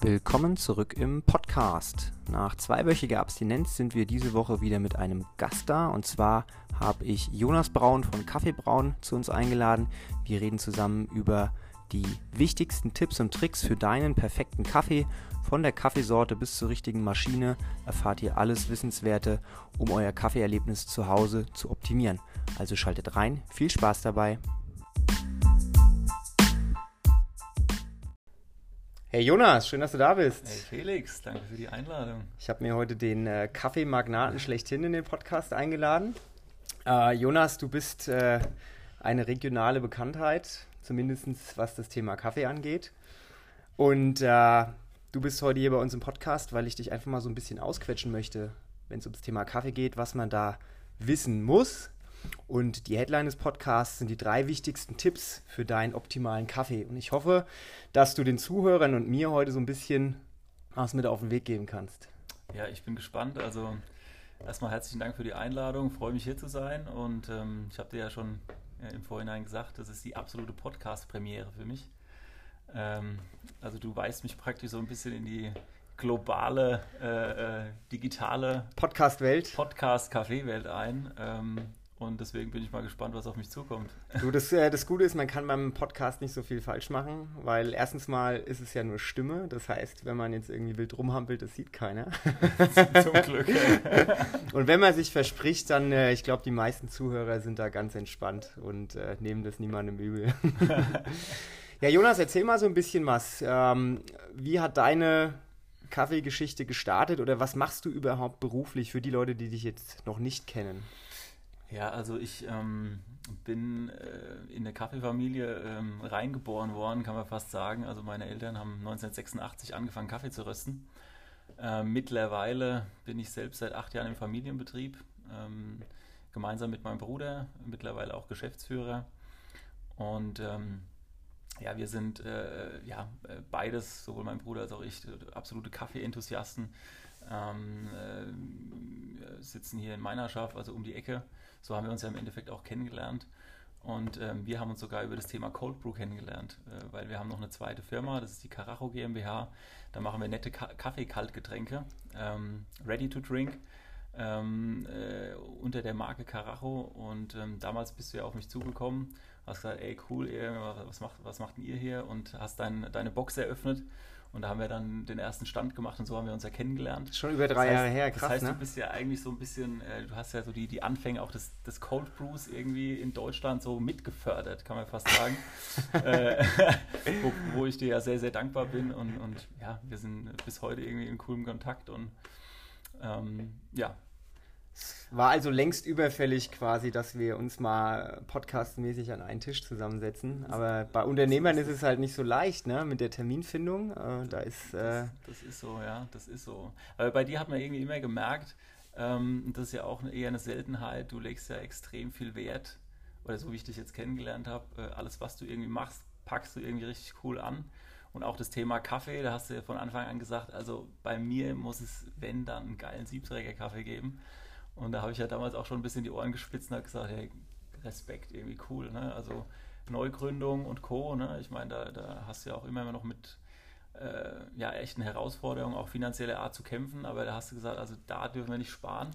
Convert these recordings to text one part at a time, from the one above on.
Willkommen zurück im Podcast. Nach zweiwöchiger Abstinenz sind wir diese Woche wieder mit einem Gast da. Und zwar habe ich Jonas Braun von Kaffee Braun zu uns eingeladen. Wir reden zusammen über die wichtigsten Tipps und Tricks für deinen perfekten Kaffee. Von der Kaffeesorte bis zur richtigen Maschine erfahrt ihr alles Wissenswerte, um euer Kaffeeerlebnis zu Hause zu optimieren. Also schaltet rein, viel Spaß dabei. Hey Jonas, schön, dass du da bist. Hey Felix, danke für die Einladung. Ich habe mir heute den äh, Kaffeemagnaten schlechthin in den Podcast eingeladen. Äh, Jonas, du bist äh, eine regionale Bekanntheit, zumindest was das Thema Kaffee angeht. Und äh, du bist heute hier bei uns im Podcast, weil ich dich einfach mal so ein bisschen ausquetschen möchte, wenn es ums Thema Kaffee geht, was man da wissen muss, und die Headline des Podcasts sind die drei wichtigsten Tipps für deinen optimalen Kaffee. Und ich hoffe, dass du den Zuhörern und mir heute so ein bisschen was mit auf den Weg geben kannst. Ja, ich bin gespannt. Also erstmal herzlichen Dank für die Einladung. Freue mich hier zu sein. Und ähm, ich habe dir ja schon äh, im Vorhinein gesagt, das ist die absolute Podcast-Premiere für mich. Ähm, also du weist mich praktisch so ein bisschen in die globale, äh, äh, digitale Podcast-Welt. Podcast-Café-Welt ein. Ähm, und deswegen bin ich mal gespannt, was auf mich zukommt. Du, das, äh, das Gute ist, man kann beim Podcast nicht so viel falsch machen, weil erstens mal ist es ja nur Stimme. Das heißt, wenn man jetzt irgendwie wild rumhampelt, das sieht keiner. Zum Glück. und wenn man sich verspricht, dann, äh, ich glaube, die meisten Zuhörer sind da ganz entspannt und äh, nehmen das niemandem übel. ja, Jonas, erzähl mal so ein bisschen was. Ähm, wie hat deine Kaffeegeschichte gestartet oder was machst du überhaupt beruflich für die Leute, die dich jetzt noch nicht kennen? Ja, also ich ähm, bin äh, in eine Kaffeefamilie ähm, reingeboren worden, kann man fast sagen. Also meine Eltern haben 1986 angefangen, Kaffee zu rösten. Äh, mittlerweile bin ich selbst seit acht Jahren im Familienbetrieb, ähm, gemeinsam mit meinem Bruder, mittlerweile auch Geschäftsführer. Und ähm, ja, wir sind äh, ja beides, sowohl mein Bruder als auch ich, absolute Kaffee-Enthusiasten. Ähm, äh, sitzen hier in Meinerschaft, also um die Ecke so haben wir uns ja im Endeffekt auch kennengelernt. Und ähm, wir haben uns sogar über das Thema Cold Brew kennengelernt, äh, weil wir haben noch eine zweite Firma, das ist die Carajo GmbH. Da machen wir nette Ka Kaffee-Kaltgetränke, ähm, ready to drink, ähm, äh, unter der Marke Carajo. Und ähm, damals bist du ja auf mich zugekommen, hast gesagt, ey cool, was macht, was macht denn ihr hier? Und hast dein, deine Box eröffnet. Und da haben wir dann den ersten Stand gemacht und so haben wir uns ja kennengelernt. Schon über drei das heißt, Jahre her, krass. Das heißt, ne? du bist ja eigentlich so ein bisschen, äh, du hast ja so die, die Anfänge auch des, des Cold Brews irgendwie in Deutschland so mitgefördert, kann man fast sagen. äh, wo, wo, ich dir ja sehr, sehr dankbar bin und, und ja, wir sind bis heute irgendwie in coolem Kontakt und ähm, ja, war also längst überfällig quasi, dass wir uns mal podcastmäßig an einen Tisch zusammensetzen. Aber bei Unternehmern ist es halt nicht so leicht, ne, mit der Terminfindung. Äh, da ist, äh das, das, ist so, ja, das ist so. Aber bei dir hat man irgendwie immer gemerkt, ähm, das ist ja auch eher eine Seltenheit, du legst ja extrem viel Wert, oder so wie ich dich jetzt kennengelernt habe, äh, alles, was du irgendwie machst, packst du irgendwie richtig cool an. Und auch das Thema Kaffee, da hast du ja von Anfang an gesagt, also bei mir muss es, wenn, dann einen geilen Siebträger-Kaffee geben. Und da habe ich ja damals auch schon ein bisschen die Ohren gespitzt und habe gesagt, hey, Respekt, irgendwie cool. Ne? Also Neugründung und Co. Ne? Ich meine, da, da hast du ja auch immer noch mit äh, ja, echten Herausforderungen, auch finanzieller Art zu kämpfen. Aber da hast du gesagt, also da dürfen wir nicht sparen.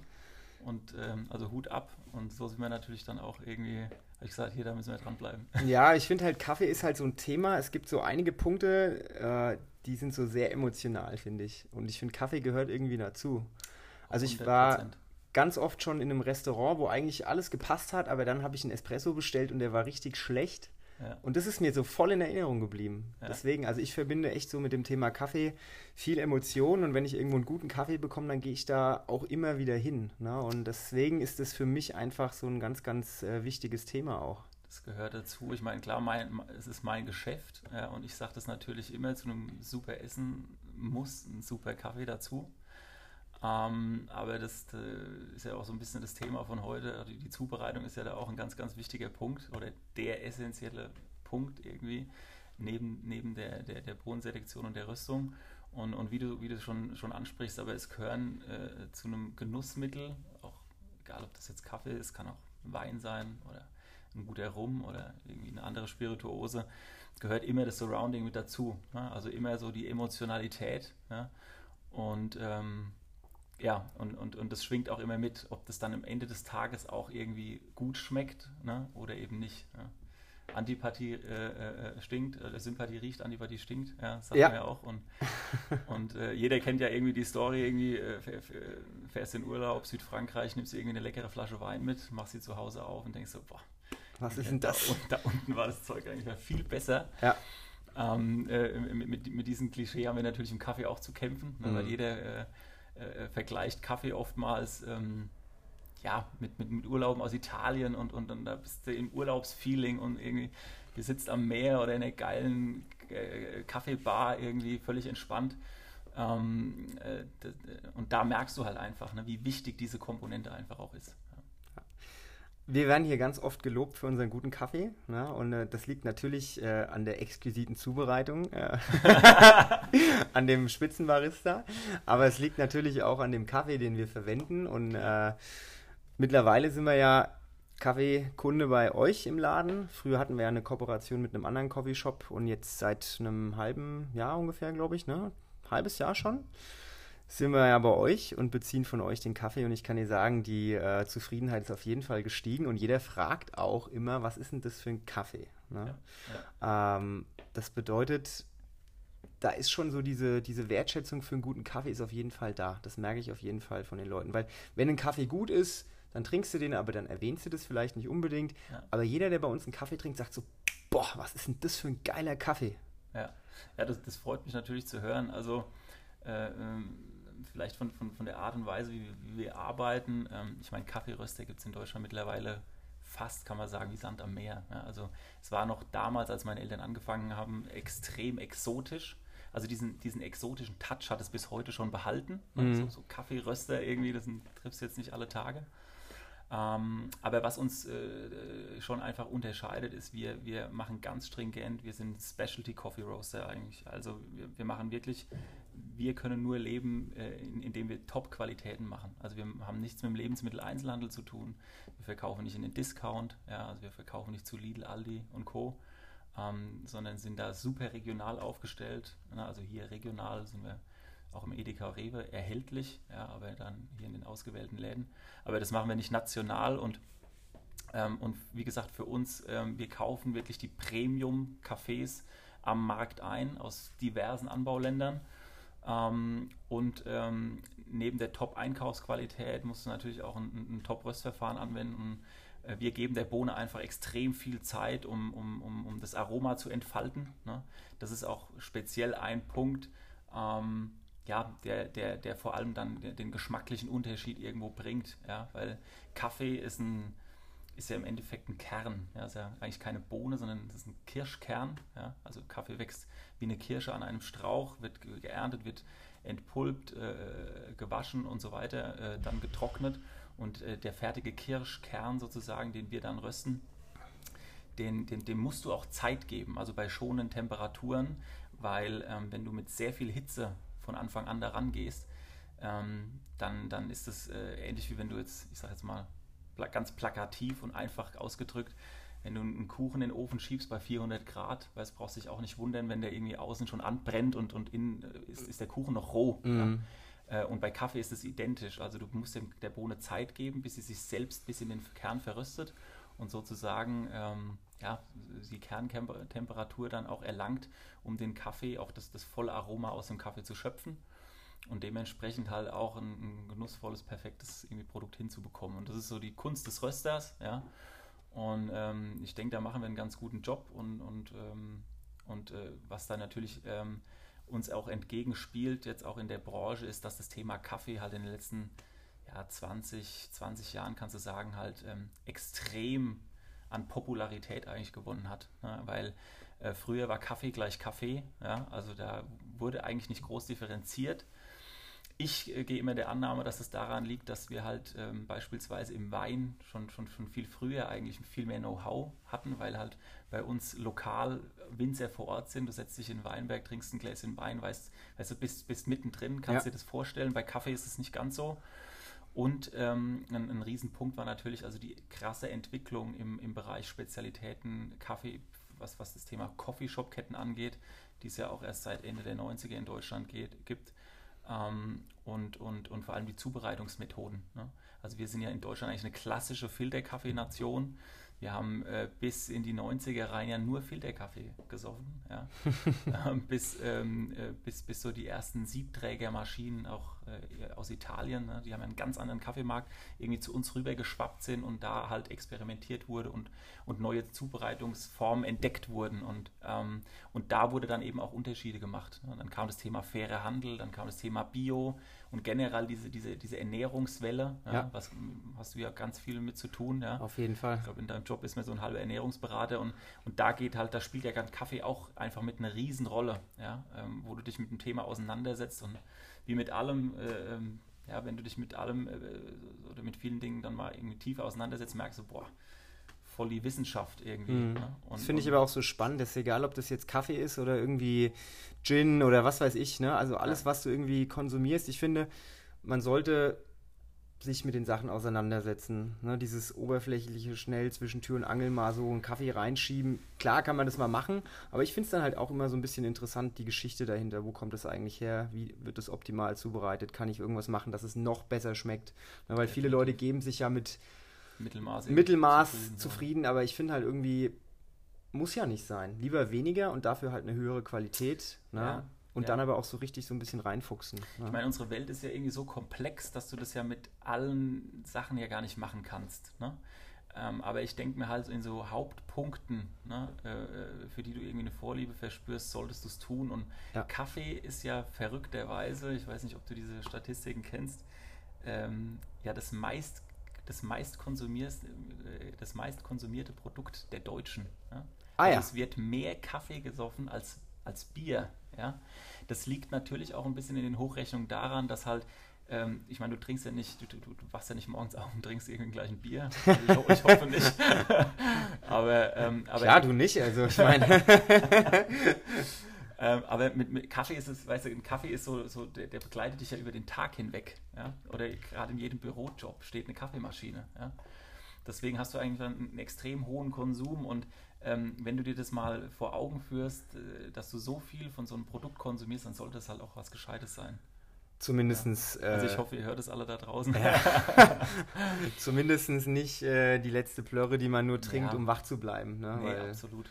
Und ähm, also Hut ab. Und so sind wir natürlich dann auch irgendwie, habe ich gesagt, hier, da müssen wir dranbleiben. Ja, ich finde halt, Kaffee ist halt so ein Thema. Es gibt so einige Punkte, äh, die sind so sehr emotional, finde ich. Und ich finde, Kaffee gehört irgendwie dazu. Also ich 100%. war ganz oft schon in einem Restaurant, wo eigentlich alles gepasst hat, aber dann habe ich einen Espresso bestellt und der war richtig schlecht. Ja. Und das ist mir so voll in Erinnerung geblieben. Ja. Deswegen, also ich verbinde echt so mit dem Thema Kaffee viel Emotionen und wenn ich irgendwo einen guten Kaffee bekomme, dann gehe ich da auch immer wieder hin. Ne? Und deswegen ist das für mich einfach so ein ganz, ganz äh, wichtiges Thema auch. Das gehört dazu. Ich meine, klar, mein, es ist mein Geschäft ja, und ich sage das natürlich immer, zu einem super Essen muss ein super Kaffee dazu. Ähm, aber das äh, ist ja auch so ein bisschen das Thema von heute. Also die Zubereitung ist ja da auch ein ganz, ganz wichtiger Punkt oder der essentielle Punkt irgendwie neben, neben der, der, der Bohnenselektion und der Rüstung. Und, und wie du, wie du schon, schon ansprichst, aber es gehören äh, zu einem Genussmittel, auch egal ob das jetzt Kaffee ist, kann auch Wein sein oder ein guter Rum oder irgendwie eine andere Spirituose, gehört immer das Surrounding mit dazu. Ne? Also immer so die Emotionalität. Ja? Und ähm, ja, und, und, und das schwingt auch immer mit, ob das dann am Ende des Tages auch irgendwie gut schmeckt ne? oder eben nicht. Ja? Antipathie äh, äh, stinkt, äh, Sympathie riecht, Antipathie stinkt, ja, sagen ja. wir auch. Und, und äh, jeder kennt ja irgendwie die Story, irgendwie äh, fährst in Urlaub, Südfrankreich, nimmst irgendwie eine leckere Flasche Wein mit, machst sie zu Hause auf und denkst so, boah, was ist denn das? Da, da, unten war das Zeug eigentlich viel besser. Ja. Ähm, äh, mit, mit, mit, diesem Klischee haben wir natürlich im Kaffee auch zu kämpfen, ne, mhm. weil jeder vergleicht Kaffee oftmals ähm, ja, mit, mit, mit Urlauben aus Italien und, und, und da bist du im Urlaubsfeeling und irgendwie, du sitzt am Meer oder in einer geilen äh, Kaffeebar irgendwie völlig entspannt. Ähm, äh, und da merkst du halt einfach, ne, wie wichtig diese Komponente einfach auch ist. Wir werden hier ganz oft gelobt für unseren guten Kaffee. Ne? Und äh, das liegt natürlich äh, an der exquisiten Zubereitung, äh, an dem Spitzenbarista. Aber es liegt natürlich auch an dem Kaffee, den wir verwenden. Und äh, Mittlerweile sind wir ja Kaffeekunde bei euch im Laden. Früher hatten wir ja eine Kooperation mit einem anderen Coffeeshop und jetzt seit einem halben Jahr ungefähr, glaube ich, ne? Halbes Jahr schon sind wir ja bei euch und beziehen von euch den Kaffee und ich kann dir sagen, die äh, Zufriedenheit ist auf jeden Fall gestiegen und jeder fragt auch immer, was ist denn das für ein Kaffee? Ne? Ja, ja. Ähm, das bedeutet, da ist schon so diese, diese Wertschätzung für einen guten Kaffee ist auf jeden Fall da. Das merke ich auf jeden Fall von den Leuten, weil wenn ein Kaffee gut ist, dann trinkst du den, aber dann erwähnst du das vielleicht nicht unbedingt. Ja. Aber jeder, der bei uns einen Kaffee trinkt, sagt so, boah, was ist denn das für ein geiler Kaffee? Ja, ja das, das freut mich natürlich zu hören. Also äh, ähm, vielleicht von, von, von der Art und Weise, wie, wie wir arbeiten. Ähm, ich meine, Kaffeeröster gibt es in Deutschland mittlerweile fast, kann man sagen, wie Sand am Meer. Ja, also es war noch damals, als meine Eltern angefangen haben, extrem exotisch. Also diesen, diesen exotischen Touch hat es bis heute schon behalten. Mhm. So, so Kaffeeröster irgendwie, das triffst du jetzt nicht alle Tage. Ähm, aber was uns äh, schon einfach unterscheidet, ist, wir, wir machen ganz stringent, wir sind Specialty Coffee Roaster eigentlich. Also wir, wir machen wirklich, wir können nur leben, äh, in, indem wir Top-Qualitäten machen. Also wir haben nichts mit dem Lebensmitteleinzelhandel zu tun. Wir verkaufen nicht in den Discount, ja, also wir verkaufen nicht zu Lidl, Aldi und Co. Ähm, sondern sind da super regional aufgestellt. Ne? Also hier regional sind wir auch im Edeka Rewe erhältlich, ja, aber dann hier in den ausgewählten Läden. Aber das machen wir nicht national und, ähm, und wie gesagt, für uns, ähm, wir kaufen wirklich die Premium-Cafés am Markt ein aus diversen Anbauländern. Ähm, und ähm, neben der Top-Einkaufsqualität musst du natürlich auch ein, ein Top-Röstverfahren anwenden. Äh, wir geben der Bohne einfach extrem viel Zeit, um, um, um, um das Aroma zu entfalten. Ne? Das ist auch speziell ein Punkt, ähm, ja, der, der, der vor allem dann den geschmacklichen Unterschied irgendwo bringt. Ja, weil Kaffee ist ein ist ja im Endeffekt ein Kern. Ja, ist ja eigentlich keine Bohne, sondern es ist ein Kirschkern. Ja, also Kaffee wächst wie eine Kirsche an einem Strauch, wird geerntet, wird entpulpt, äh, gewaschen und so weiter, äh, dann getrocknet. Und äh, der fertige Kirschkern sozusagen, den wir dann rösten, den, den, dem musst du auch Zeit geben, also bei schonenden Temperaturen, weil ähm, wenn du mit sehr viel Hitze von Anfang an daran gehst, ähm, dann, dann ist es äh, ähnlich wie wenn du jetzt, ich sage jetzt mal ganz plakativ und einfach ausgedrückt, wenn du einen Kuchen in den Ofen schiebst bei 400 Grad, weil es brauchst dich auch nicht wundern, wenn der irgendwie außen schon anbrennt und, und innen äh, ist, ist der Kuchen noch roh. Mhm. Ja. Äh, und bei Kaffee ist es identisch. Also du musst dem, der Bohne Zeit geben, bis sie sich selbst bis in den Kern verröstet und sozusagen ähm, ja, die Kerntemperatur dann auch erlangt, um den Kaffee, auch das, das volle Aroma aus dem Kaffee zu schöpfen und dementsprechend halt auch ein, ein genussvolles, perfektes Produkt hinzubekommen. Und das ist so die Kunst des Rösters, ja. Und ähm, ich denke, da machen wir einen ganz guten Job und, und, ähm, und äh, was da natürlich ähm, uns auch entgegenspielt, jetzt auch in der Branche, ist, dass das Thema Kaffee halt in den letzten ja, 20, 20 Jahren, kannst du sagen, halt ähm, extrem an Popularität eigentlich gewonnen hat. Ne? Weil äh, früher war Kaffee gleich Kaffee, ja? also da wurde eigentlich nicht groß differenziert. Ich äh, gehe immer der Annahme, dass es daran liegt, dass wir halt ähm, beispielsweise im Wein schon, schon, schon viel früher eigentlich viel mehr Know-how hatten, weil halt bei uns lokal Winzer vor Ort sind. Du setzt dich in Weinberg, trinkst ein Gläschen Wein, weißt, weißt du, bist, bist mittendrin, kannst ja. dir das vorstellen. Bei Kaffee ist es nicht ganz so. Und ähm, ein, ein Riesenpunkt war natürlich also die krasse Entwicklung im, im Bereich Spezialitäten, Kaffee, was, was das Thema Coffeeshop-Ketten angeht, die es ja auch erst seit Ende der 90er in Deutschland geht, gibt. Ähm, und, und, und vor allem die Zubereitungsmethoden. Ne? Also wir sind ja in Deutschland eigentlich eine klassische Filterkaffeenation. Wir haben äh, bis in die 90er rein ja nur Filterkaffee gesoffen. Ja? ähm, bis, ähm, äh, bis, bis so die ersten Siebträgermaschinen auch äh, aus Italien, ne? die haben einen ganz anderen Kaffeemarkt, irgendwie zu uns rüber geschwappt sind und da halt experimentiert wurde und, und neue Zubereitungsformen entdeckt wurden. Und, ähm, und da wurde dann eben auch Unterschiede gemacht. Ne? Dann kam das Thema faire Handel, dann kam das Thema Bio und generell diese, diese, diese Ernährungswelle, ja, ja. was hast du ja ganz viel mit zu tun. Ja. Auf jeden Fall. Ich glaube, in deinem Job ist man so ein halber Ernährungsberater und, und da geht halt, da spielt ja ganz Kaffee auch einfach mit einer Riesenrolle, ja, ähm, wo du dich mit dem Thema auseinandersetzt und wie mit allem, äh, ähm, ja, wenn du dich mit allem äh, oder mit vielen Dingen dann mal irgendwie tiefer auseinandersetzt, merkst du, boah, voll die Wissenschaft irgendwie. Mhm. Ne? Und, das finde ich aber auch so spannend, dass egal, ob das jetzt Kaffee ist oder irgendwie Gin oder was weiß ich, ne? also alles, ja. was du irgendwie konsumierst, ich finde, man sollte sich mit den Sachen auseinandersetzen. Ne? Dieses oberflächliche, schnell zwischen Tür und Angel mal so einen Kaffee reinschieben. Klar kann man das mal machen, aber ich finde es dann halt auch immer so ein bisschen interessant, die Geschichte dahinter. Wo kommt das eigentlich her? Wie wird es optimal zubereitet? Kann ich irgendwas machen, dass es noch besser schmeckt? Ne? Weil viele Leute geben sich ja mit Mittelmaß, Mittelmaß zufrieden, zufrieden aber ich finde halt irgendwie, muss ja nicht sein. Lieber weniger und dafür halt eine höhere Qualität. Ne? Ja, und ja. dann aber auch so richtig so ein bisschen reinfuchsen. Ne? Ich meine, unsere Welt ist ja irgendwie so komplex, dass du das ja mit allen Sachen ja gar nicht machen kannst. Ne? Ähm, aber ich denke mir halt in so Hauptpunkten, ne, äh, für die du irgendwie eine Vorliebe verspürst, solltest du es tun. Und ja. Kaffee ist ja verrückterweise, ich weiß nicht, ob du diese Statistiken kennst, ähm, ja das meist das meist, äh, das meist konsumierte Produkt der Deutschen. Ja? Ah, also ja. Es wird mehr Kaffee gesoffen als, als Bier. Ja? Das liegt natürlich auch ein bisschen in den Hochrechnungen daran, dass halt ähm, ich meine, du trinkst ja nicht, du, du, du, wachst ja nicht morgens auf und trinkst irgendwie gleich ein Bier. Also ich, ich, hoffe nicht. aber, ähm, aber, Klar, du nicht, also ich meine. Ähm, aber mit, mit, Kaffee ist es, weißt du, ein Kaffee ist so, so der, der, begleitet dich ja über den Tag hinweg. Ja? Oder gerade in jedem Bürojob steht eine Kaffeemaschine. Ja? Deswegen hast du eigentlich dann einen extrem hohen Konsum und ähm, wenn du dir das mal vor Augen führst, äh, dass du so viel von so einem Produkt konsumierst, dann sollte es halt auch was Gescheites sein. Zumindestens. Ja. Also ich äh, hoffe, ihr hört es alle da draußen. Ja. Zumindest nicht äh, die letzte Plörre, die man nur trinkt, ja. um wach zu bleiben. Ne? Nee, Weil, absolut.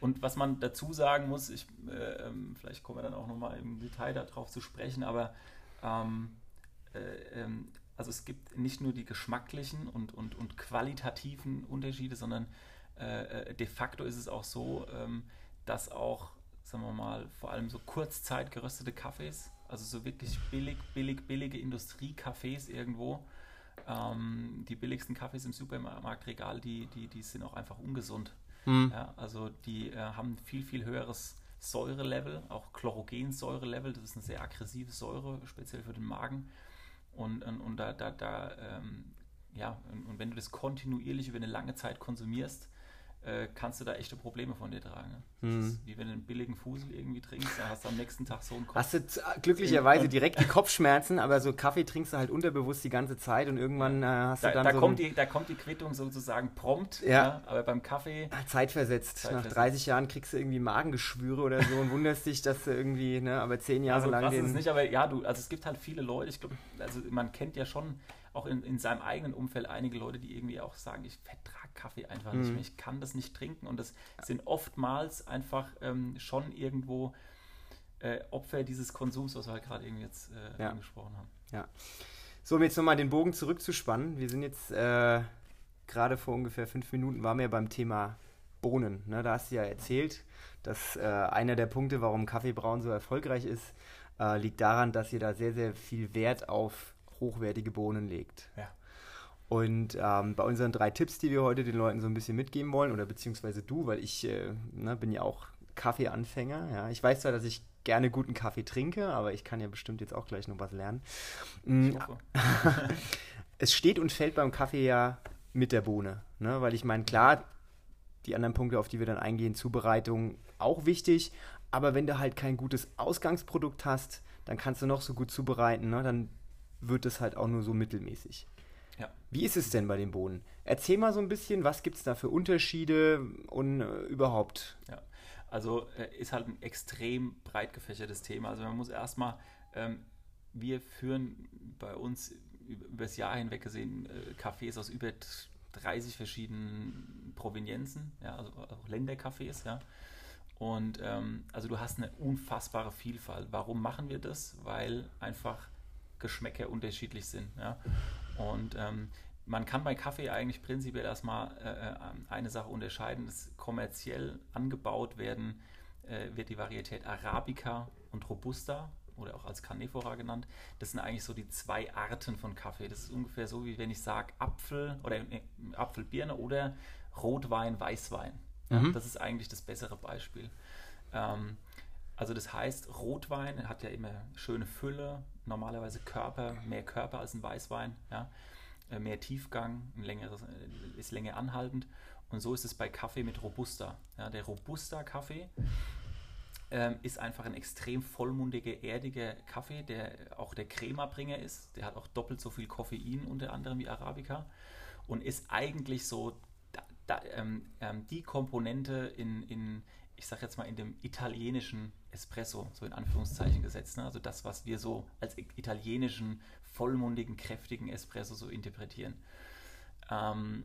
Und was man dazu sagen muss, ich, äh, ähm, vielleicht kommen wir dann auch nochmal im Detail darauf zu sprechen, aber ähm, äh, ähm, also es gibt nicht nur die geschmacklichen und, und, und qualitativen Unterschiede, sondern äh, äh de facto ist es auch so, ähm, dass auch, sagen wir mal, vor allem so kurzzeit geröstete Kaffees, also so wirklich billig, billig, billige Industriekaffees irgendwo, ähm, die billigsten Kaffees im Supermarktregal, die, die, die sind auch einfach ungesund. Mhm. Ja, also die äh, haben viel, viel höheres Säurelevel, auch Chlorogensäurelevel. Das ist eine sehr aggressive Säure, speziell für den Magen. Und, und, und da, da, da ähm, ja, und, und, wenn du das kontinuierlich über eine lange Zeit konsumierst, äh, kannst du da echte Probleme von dir tragen. Mhm. ist wie wenn du einen billigen Fusel irgendwie trinkst, dann hast du am nächsten Tag so einen Kopf. Hast du glücklicherweise direkt die Kopfschmerzen, aber so Kaffee trinkst du halt unterbewusst die ganze Zeit und irgendwann äh, hast da, du dann da so kommt die, Da kommt die Quittung sozusagen prompt, ja. ja aber beim Kaffee... Zeitversetzt. Zeitversetzt. Nach 30 Jahren kriegst du irgendwie Magengeschwüre oder so und wunderst dich, dass du irgendwie, ne, aber zehn Jahre also, lang... Das ist nicht, aber ja, du, also es gibt halt viele Leute, ich glaube, also man kennt ja schon auch in, in seinem eigenen Umfeld einige Leute, die irgendwie auch sagen, ich vertrage Kaffee einfach mhm. nicht mehr, ich kann das nicht trinken. Und das sind oftmals einfach ähm, schon irgendwo äh, Opfer dieses Konsums, was wir halt gerade irgendwie jetzt äh, ja. angesprochen haben. Ja. So, um jetzt nochmal den Bogen zurückzuspannen. Wir sind jetzt äh, gerade vor ungefähr fünf Minuten, waren wir beim Thema Bohnen. Ne? Da hast du ja erzählt, dass äh, einer der Punkte, warum Kaffeebrauen so erfolgreich ist, äh, liegt daran, dass ihr da sehr, sehr viel Wert auf hochwertige Bohnen legt. Ja. Und ähm, bei unseren drei Tipps, die wir heute den Leuten so ein bisschen mitgeben wollen, oder beziehungsweise du, weil ich äh, ne, bin ja auch Kaffeeanfänger. Ja. Ich weiß zwar, dass ich gerne guten Kaffee trinke, aber ich kann ja bestimmt jetzt auch gleich noch was lernen. Mm, es steht und fällt beim Kaffee ja mit der Bohne. Ne? Weil ich meine, klar, die anderen Punkte, auf die wir dann eingehen, Zubereitung auch wichtig, aber wenn du halt kein gutes Ausgangsprodukt hast, dann kannst du noch so gut zubereiten, ne? dann wird es halt auch nur so mittelmäßig. Ja. Wie ist es denn bei den Bohnen? Erzähl mal so ein bisschen, was gibt es da für Unterschiede und äh, überhaupt? Ja, also äh, ist halt ein extrem breit gefächertes Thema. Also man muss erstmal, ähm, wir führen bei uns über das Jahr hinweg gesehen äh, Cafés aus über 30 verschiedenen Provenienzen, ja, also auch Ländercafés, ja. Und ähm, also du hast eine unfassbare Vielfalt. Warum machen wir das? Weil einfach Geschmäcker unterschiedlich sind. Ja? Und ähm, man kann bei Kaffee eigentlich prinzipiell erstmal äh, äh, eine Sache unterscheiden. Das kommerziell angebaut werden, äh, wird die Varietät Arabica und Robusta oder auch als Canephora genannt. Das sind eigentlich so die zwei Arten von Kaffee. Das ist ungefähr so, wie wenn ich sage Apfel oder äh, Apfelbirne oder Rotwein, Weißwein. Mhm. Das ist eigentlich das bessere Beispiel. Ähm, also das heißt, Rotwein hat ja immer schöne Fülle, normalerweise Körper, mehr Körper als ein Weißwein, ja? Äh, mehr Tiefgang, ein längeres, äh, ist länger anhaltend. Und so ist es bei Kaffee mit Robusta. Ja? Der Robusta-Kaffee ähm, ist einfach ein extrem vollmundiger, erdiger Kaffee, der auch der Crema-Bringer ist. Der hat auch doppelt so viel Koffein unter anderem wie Arabica und ist eigentlich so da, ähm, ähm, die Komponente in, in ich sage jetzt mal, in dem italienischen Espresso, so in Anführungszeichen gesetzt. Ne? Also das, was wir so als italienischen, vollmundigen, kräftigen Espresso so interpretieren. Ähm,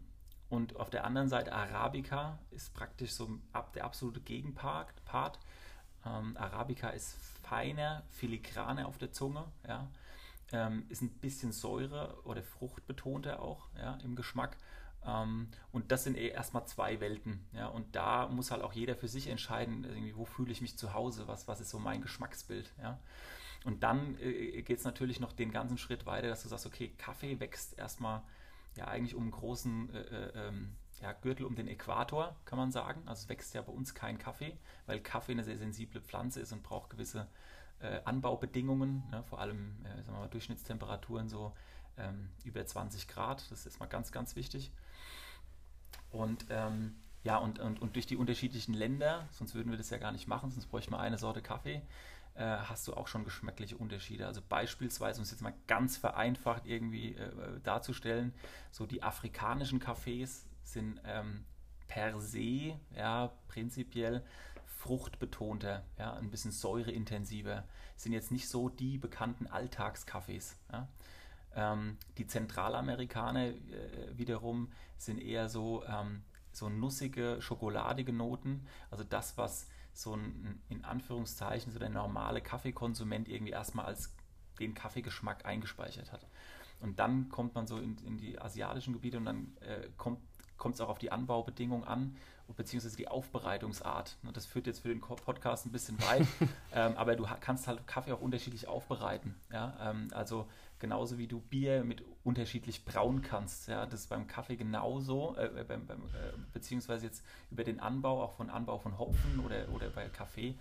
und auf der anderen Seite Arabica ist praktisch so ab der absolute Gegenpart. Part. Ähm, Arabica ist feiner, filigraner auf der Zunge, ja? Ähm, ist ein bisschen Säure oder fruchtbetonter auch ja, im Geschmack und das sind eh erstmal zwei Welten. Ja? Und da muss halt auch jeder für sich entscheiden, wo fühle ich mich zu Hause, was, was ist so mein Geschmacksbild. Ja? Und dann äh, geht es natürlich noch den ganzen Schritt weiter, dass du sagst, okay, Kaffee wächst erstmal ja eigentlich um einen großen äh, äh, ähm, ja, Gürtel um den Äquator, kann man sagen. Also wächst ja bei uns kein Kaffee, weil Kaffee eine sehr sensible Pflanze ist und braucht gewisse äh, Anbaubedingungen, ne? vor allem äh, mal, Durchschnittstemperaturen so ähm, über 20 Grad. Das ist mal ganz, ganz wichtig. Und ähm, ja, und, und, und durch die unterschiedlichen Länder, sonst würden wir das ja gar nicht machen, sonst bräuchten wir eine Sorte Kaffee, äh, hast du auch schon geschmackliche Unterschiede. Also beispielsweise, um es jetzt mal ganz vereinfacht irgendwie äh, darzustellen, so die afrikanischen Kaffees sind ähm, per se, ja, prinzipiell fruchtbetonter, ja, ein bisschen säureintensiver, sind jetzt nicht so die bekannten Alltagskaffees. Ja. Ähm, die Zentralamerikaner äh, wiederum sind eher so, ähm, so nussige, schokoladige Noten. Also das, was so ein, in Anführungszeichen, so der normale Kaffeekonsument irgendwie erstmal als den Kaffeegeschmack eingespeichert hat. Und dann kommt man so in, in die asiatischen Gebiete und dann äh, kommt es auch auf die Anbaubedingungen an, beziehungsweise die Aufbereitungsart. Das führt jetzt für den Podcast ein bisschen weit, ähm, aber du kannst halt Kaffee auch unterschiedlich aufbereiten. Ja? Ähm, also genauso wie du Bier mit unterschiedlich brauen kannst. Ja, das ist beim Kaffee genauso, äh, beim, beim, äh, beziehungsweise jetzt über den Anbau, auch von Anbau von Hopfen oder, oder bei Kaffee.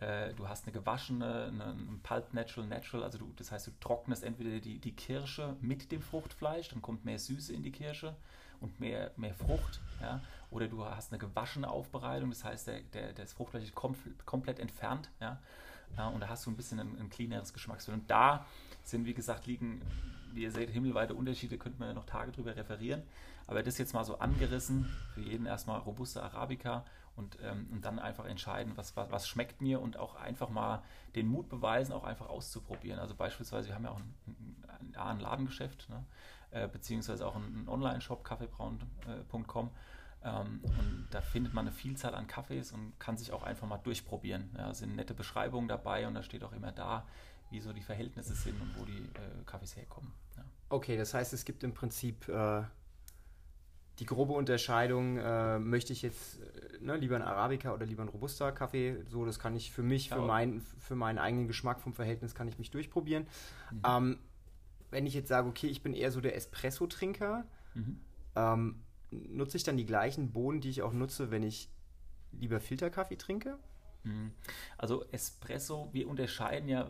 Äh, du hast eine gewaschene, ein Pulp Natural Natural, also du, das heißt, du trocknest entweder die, die Kirsche mit dem Fruchtfleisch, dann kommt mehr Süße in die Kirsche und mehr, mehr Frucht. Ja? Oder du hast eine gewaschene Aufbereitung, das heißt, der, der, das Fruchtfleisch ist kom komplett entfernt. Ja? ja? und da hast du ein bisschen ein, ein cleaneres Geschmacksbild. Und da sind, wie gesagt, liegen, wie ihr seht, himmelweite Unterschiede, könnte man ja noch Tage drüber referieren. Aber das jetzt mal so angerissen, für jeden erstmal robuste Arabica und, ähm, und dann einfach entscheiden, was, was, was, schmeckt mir und auch einfach mal den Mut beweisen, auch einfach auszuprobieren. Also beispielsweise, wir haben ja auch ein, ein, ein Ladengeschäft, ne? äh, beziehungsweise auch einen Online-Shop, kaffeebraun.com. Ähm, und da findet man eine Vielzahl an Kaffees und kann sich auch einfach mal durchprobieren. Ja, sind nette Beschreibungen dabei und da steht auch immer da, wie so die Verhältnisse sind und wo die äh, Kaffees herkommen. Ja. Okay, das heißt, es gibt im Prinzip äh, die grobe Unterscheidung, äh, möchte ich jetzt äh, ne, lieber einen Arabica oder lieber einen Robusta-Kaffee, so, das kann ich für mich, für, mein, für meinen eigenen Geschmack vom Verhältnis kann ich mich durchprobieren. Mhm. Ähm, wenn ich jetzt sage, okay, ich bin eher so der Espresso-Trinker, mhm. ähm, nutze ich dann die gleichen Bohnen, die ich auch nutze, wenn ich lieber Filterkaffee trinke? Mhm. Also Espresso, wir unterscheiden ja, äh,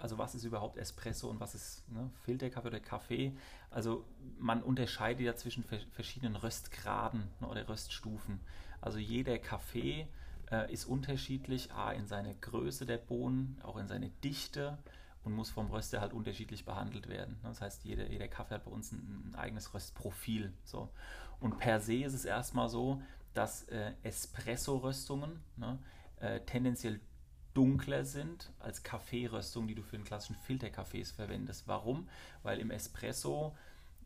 also was ist überhaupt Espresso und was ist ne, Filterkaffee oder Kaffee. Also man unterscheidet ja zwischen verschiedenen Röstgraden ne, oder Röststufen. Also jeder Kaffee äh, ist unterschiedlich, a in seiner Größe der Bohnen, auch in seiner Dichte und muss vom Röster halt unterschiedlich behandelt werden. Das heißt, jeder, jeder Kaffee hat bei uns ein, ein eigenes Röstprofil. So. Und per se ist es erstmal so, dass äh, Espresso-Röstungen ne, äh, tendenziell dunkler sind als Kaffeeröstungen, die du für den klassischen Filterkaffees verwendest. Warum? Weil im Espresso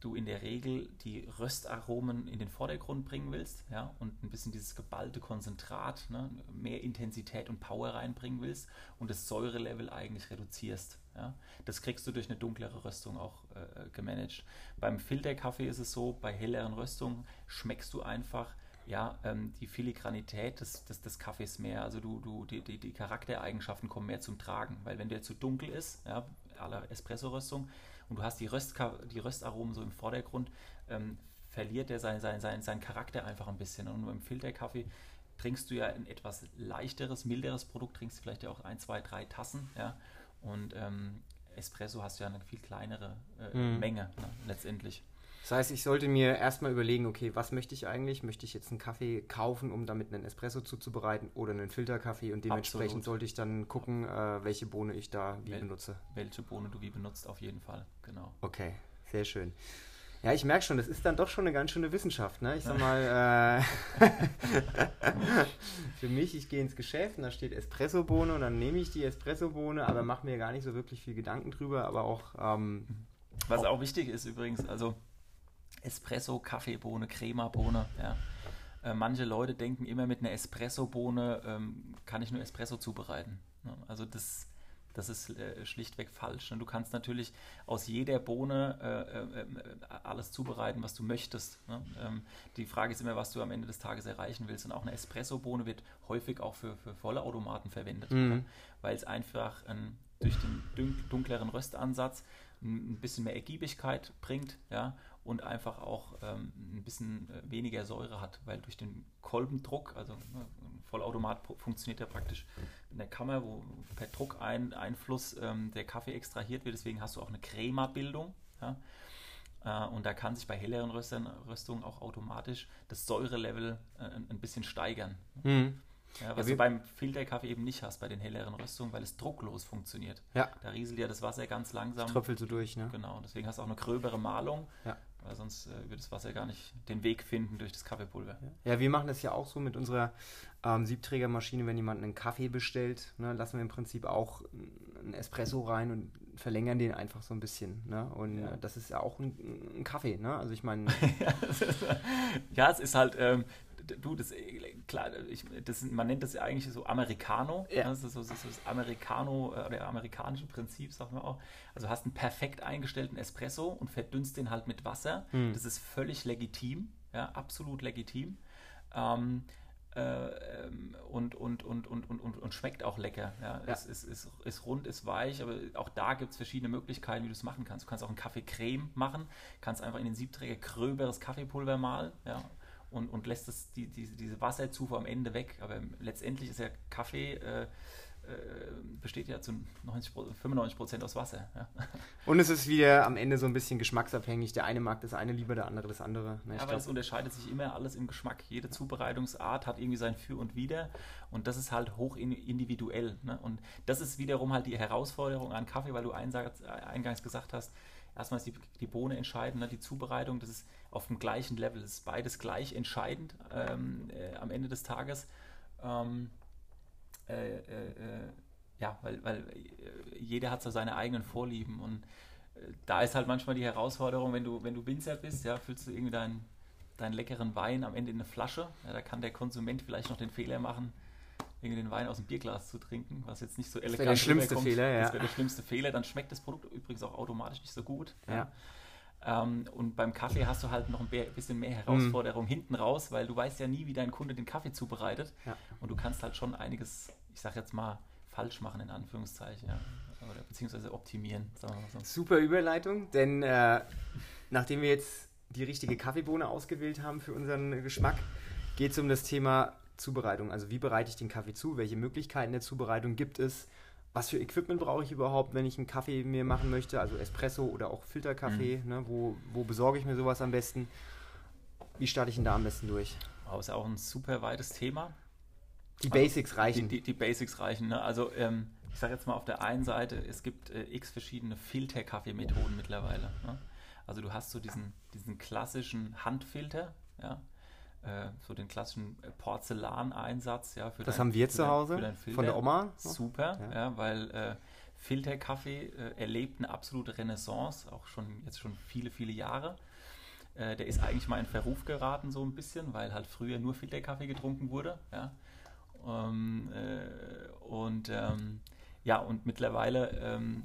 du in der Regel die Röstaromen in den Vordergrund bringen willst ja, und ein bisschen dieses geballte Konzentrat, ne, mehr Intensität und Power reinbringen willst und das Säurelevel eigentlich reduzierst. Ja. Das kriegst du durch eine dunklere Röstung auch äh, gemanagt. Beim Filterkaffee ist es so, bei helleren Röstungen schmeckst du einfach ja, ähm, die Filigranität des, des, des Kaffees mehr, also du, du, die, die, die Charaktereigenschaften kommen mehr zum Tragen, weil wenn der zu dunkel ist, ja, aller Espresso-Röstung, und du hast die, Röstka die Röstaromen so im Vordergrund, ähm, verliert der seinen sein, sein, sein Charakter einfach ein bisschen. Und beim Filterkaffee trinkst du ja ein etwas leichteres, milderes Produkt, trinkst du vielleicht ja auch ein, zwei, drei Tassen, ja. Und ähm, Espresso hast du ja eine viel kleinere äh, mhm. Menge ne, letztendlich. Das heißt, ich sollte mir erstmal überlegen, okay, was möchte ich eigentlich? Möchte ich jetzt einen Kaffee kaufen, um damit einen Espresso zuzubereiten oder einen Filterkaffee und dementsprechend Absolut. sollte ich dann gucken, äh, welche Bohne ich da wie Wel benutze. Welche Bohne du wie benutzt, auf jeden Fall, genau. Okay, sehr schön. Ja, ich merke schon, das ist dann doch schon eine ganz schöne Wissenschaft. Ne? Ich sag mal, äh, für mich, ich gehe ins Geschäft und da steht Espressobohne und dann nehme ich die Espressobohne, aber mache mir gar nicht so wirklich viel Gedanken drüber. Aber auch. Ähm, Was auch, auch wichtig ist übrigens, also Espresso, Kaffeebohne, Cremabohne. Ja. Äh, manche Leute denken immer, mit einer Espresso-Bohne ähm, kann ich nur Espresso zubereiten. Ne? Also das, das ist äh, schlichtweg falsch. Ne? Du kannst natürlich aus jeder Bohne äh, äh, äh, alles zubereiten, was du möchtest. Ne? Ähm, die Frage ist immer, was du am Ende des Tages erreichen willst. Und auch eine Espresso-Bohne wird häufig auch für, für Vollautomaten verwendet, mhm. weil es einfach ähm, durch den dunkleren Röstansatz ein bisschen mehr Ergiebigkeit bringt, ja, und einfach auch ähm, ein bisschen äh, weniger Säure hat, weil durch den Kolbendruck, also ne, Vollautomat funktioniert ja praktisch in der Kammer, wo per Druckeinfluss ähm, der Kaffee extrahiert wird, deswegen hast du auch eine Crema-Bildung. Ja? Äh, und da kann sich bei helleren Röstern, Röstungen auch automatisch das Säurelevel äh, ein bisschen steigern. Mhm. Ja, was ja, du beim Filterkaffee eben nicht hast, bei den helleren Röstungen, weil es drucklos funktioniert. Ja. Da rieselt ja das Wasser ganz langsam. Tröpfelt so durch, ne? Genau, deswegen hast du auch eine gröbere Malung. Ja weil sonst äh, würde das Wasser gar nicht den Weg finden durch das Kaffeepulver. Ja, wir machen das ja auch so mit unserer ähm, Siebträgermaschine, wenn jemand einen Kaffee bestellt, ne, lassen wir im Prinzip auch einen Espresso rein und verlängern den einfach so ein bisschen. Ne? Und ja. Äh, das ist ja auch ein, ein Kaffee, ne? Also ich meine. ja, es ist halt, ähm, du, das, klar, ich, das, man nennt das ja eigentlich so Americano. Ja. Das ist so, so, so das Americano, äh, der amerikanische Prinzip, sagen wir auch. Also hast einen perfekt eingestellten Espresso und verdünnst den halt mit Wasser. Mhm. Das ist völlig legitim, ja, absolut legitim. Ähm, äh, und, und, und, und, und, und, schmeckt auch lecker. Ja. ja. Es ist, ist, ist rund, ist weich, aber auch da gibt es verschiedene Möglichkeiten, wie du es machen kannst. Du kannst auch einen Kaffeecreme machen, kannst einfach in den Siebträger gröberes Kaffeepulver malen ja, und, und lässt das, die, die, diese Wasserzufuhr am Ende weg. Aber letztendlich ist ja Kaffee äh, äh, besteht ja zu 90, 95 Prozent aus Wasser. Ja. Und es ist wieder am Ende so ein bisschen geschmacksabhängig. Der eine mag das eine lieber, der andere das andere. Ne, aber es unterscheidet sich immer alles im Geschmack. Jede Zubereitungsart hat irgendwie sein Für und Wider. Und das ist halt hoch individuell. Ne? Und das ist wiederum halt die Herausforderung an Kaffee, weil du eingangs gesagt hast, erstmal ist die, die Bohne entscheidend, ne? die Zubereitung, das ist auf dem gleichen Level. Das ist beides gleich entscheidend ähm, äh, am Ende des Tages. Ähm, äh, äh, äh, ja, weil, weil jeder hat so seine eigenen Vorlieben und da ist halt manchmal die Herausforderung, wenn du, wenn du Winzer bist, ja, füllst du irgendwie deinen, deinen leckeren Wein am Ende in eine Flasche. Ja, da kann der Konsument vielleicht noch den Fehler machen, irgendwie den Wein aus dem Bierglas zu trinken, was jetzt nicht so elegant ist. Das wäre der schlimmste Fehler, ja. Das wäre der schlimmste Fehler. Dann schmeckt das Produkt übrigens auch automatisch nicht so gut. Ja. ja. Ähm, und beim Kaffee hast du halt noch ein bisschen mehr Herausforderung mhm. hinten raus, weil du weißt ja nie, wie dein Kunde den Kaffee zubereitet. Ja. Und du kannst halt schon einiges, ich sag jetzt mal, falsch machen, in Anführungszeichen. Ja. Oder beziehungsweise optimieren. So. Super Überleitung, denn äh, nachdem wir jetzt die richtige Kaffeebohne ausgewählt haben für unseren Geschmack, geht es um das Thema Zubereitung. Also wie bereite ich den Kaffee zu? Welche Möglichkeiten der Zubereitung gibt es? Was für Equipment brauche ich überhaupt, wenn ich einen Kaffee mir machen möchte, also Espresso oder auch Filterkaffee, mhm. ne? wo, wo besorge ich mir sowas am besten? Wie starte ich denn da am besten durch? Wow, ist auch ein super weites Thema. Die Basics reichen. Die, die, die Basics reichen. Ne? Also ähm, ich sage jetzt mal auf der einen Seite, es gibt äh, x verschiedene Filterkaffeemethoden mittlerweile. Ne? Also du hast so diesen, diesen klassischen Handfilter, ja, äh, so den klassischen Porzellaneinsatz, ja, für Das dein, haben wir zu Hause von der Oma. Super, ja, ja weil äh, Filterkaffee äh, erlebt eine absolute Renaissance, auch schon jetzt schon viele, viele Jahre. Äh, der ist eigentlich mal in Verruf geraten, so ein bisschen, weil halt früher nur Filterkaffee getrunken wurde. Ja. Ähm, äh, und ähm, ja, und mittlerweile ähm,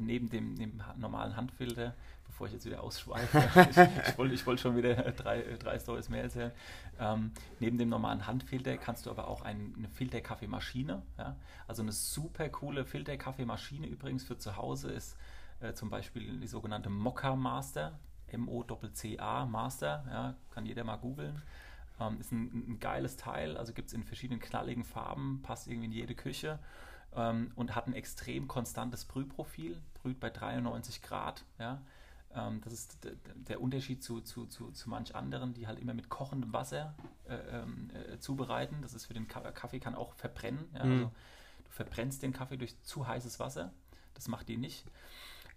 neben dem, dem, normalen Handfilter, bevor ich jetzt wieder ausschweife, ich, ich wollte ich wollt schon wieder drei, drei Stories mehr erzählen. Ähm, neben dem normalen Handfilter kannst du aber auch ein, eine Filterkaffeemaschine, ja? also eine super coole Filterkaffeemaschine übrigens für zu Hause ist äh, zum Beispiel die sogenannte Mokka Master. M-O-C-C-A Master, ja, kann jeder mal googeln. Ähm, ist ein, ein, geiles Teil, also gibt es in verschiedenen knalligen Farben, passt irgendwie in jede Küche ähm, und hat ein extrem konstantes Brühprofil, brüht bei 93 Grad. Ja. Ähm, das ist der Unterschied zu, zu, zu, zu manch anderen, die halt immer mit kochendem Wasser äh, ähm, äh, zubereiten. Das ist für den Kaffee kann auch verbrennen. Ja. Mhm. Also, du verbrennst den Kaffee durch zu heißes Wasser. Das macht die nicht.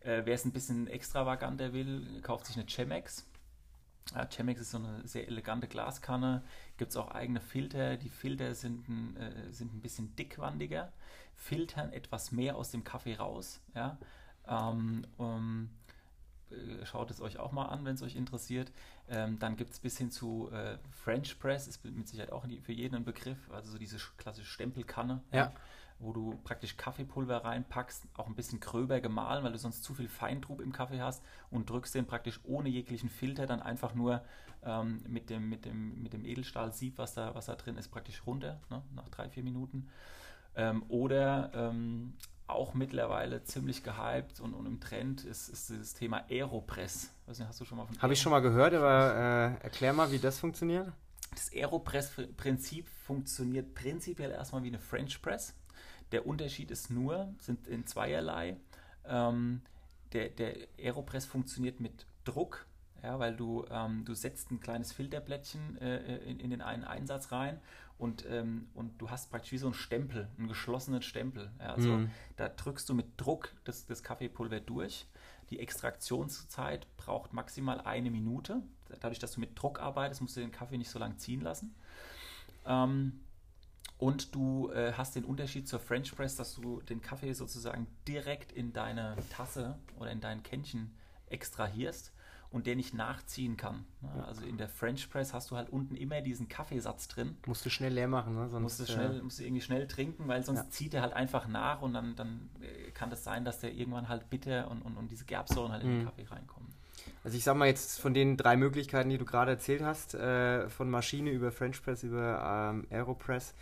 Äh, Wer es ein bisschen extravaganter will, kauft sich eine Chemex. Ja, Chemex ist so eine sehr elegante Glaskanne. Gibt es auch eigene Filter. Die Filter sind ein, äh, sind ein bisschen dickwandiger, filtern etwas mehr aus dem Kaffee raus. Ja? Ähm, um, äh, schaut es euch auch mal an, wenn es euch interessiert. Ähm, dann gibt es bis hin zu äh, French Press, ist mit Sicherheit auch für jeden ein Begriff, also so diese klassische Stempelkanne. Ja wo du praktisch Kaffeepulver reinpackst, auch ein bisschen gröber gemahlen, weil du sonst zu viel Feintrub im Kaffee hast und drückst den praktisch ohne jeglichen Filter dann einfach nur ähm, mit, dem, mit, dem, mit dem Edelstahlsieb, was da, was da drin ist, praktisch runter, ne, nach drei, vier Minuten. Ähm, oder ähm, auch mittlerweile ziemlich gehypt und, und im Trend ist, ist das Thema Aeropress. Nicht, hast du schon mal von Habe ich schon mal gehört, aber äh, erklär mal, wie das funktioniert. Das Aeropress-Prinzip funktioniert prinzipiell erstmal wie eine French Press. Der Unterschied ist nur, sind in zweierlei. Ähm, der, der Aeropress funktioniert mit Druck, ja, weil du, ähm, du setzt ein kleines Filterblättchen äh, in, in, den einen Einsatz rein und, ähm, und du hast praktisch wie so einen Stempel, einen geschlossenen Stempel. Ja, also mhm. da drückst du mit Druck das, das Kaffeepulver durch. Die Extraktionszeit braucht maximal eine Minute. Dadurch, dass du mit Druck arbeitest, musst du den Kaffee nicht so lange ziehen lassen. Ähm, und du äh, hast den Unterschied zur French Press, dass du den Kaffee sozusagen direkt in deine Tasse oder in dein Kännchen extrahierst und der nicht nachziehen kann. Ne? Also in der French Press hast du halt unten immer diesen Kaffeesatz drin. Musst du schnell leer machen, ne? Sonst, musst, du schnell, äh, musst du irgendwie schnell trinken, weil sonst ja. zieht er halt einfach nach und dann, dann äh, kann das sein, dass der irgendwann halt bitter und, und, und diese Gerbsäuren halt mhm. in den mhm. Kaffee reinkommen. Also ich sag mal jetzt von den drei Möglichkeiten, die du gerade erzählt hast, äh, von Maschine über French Press über ähm, Aeropress,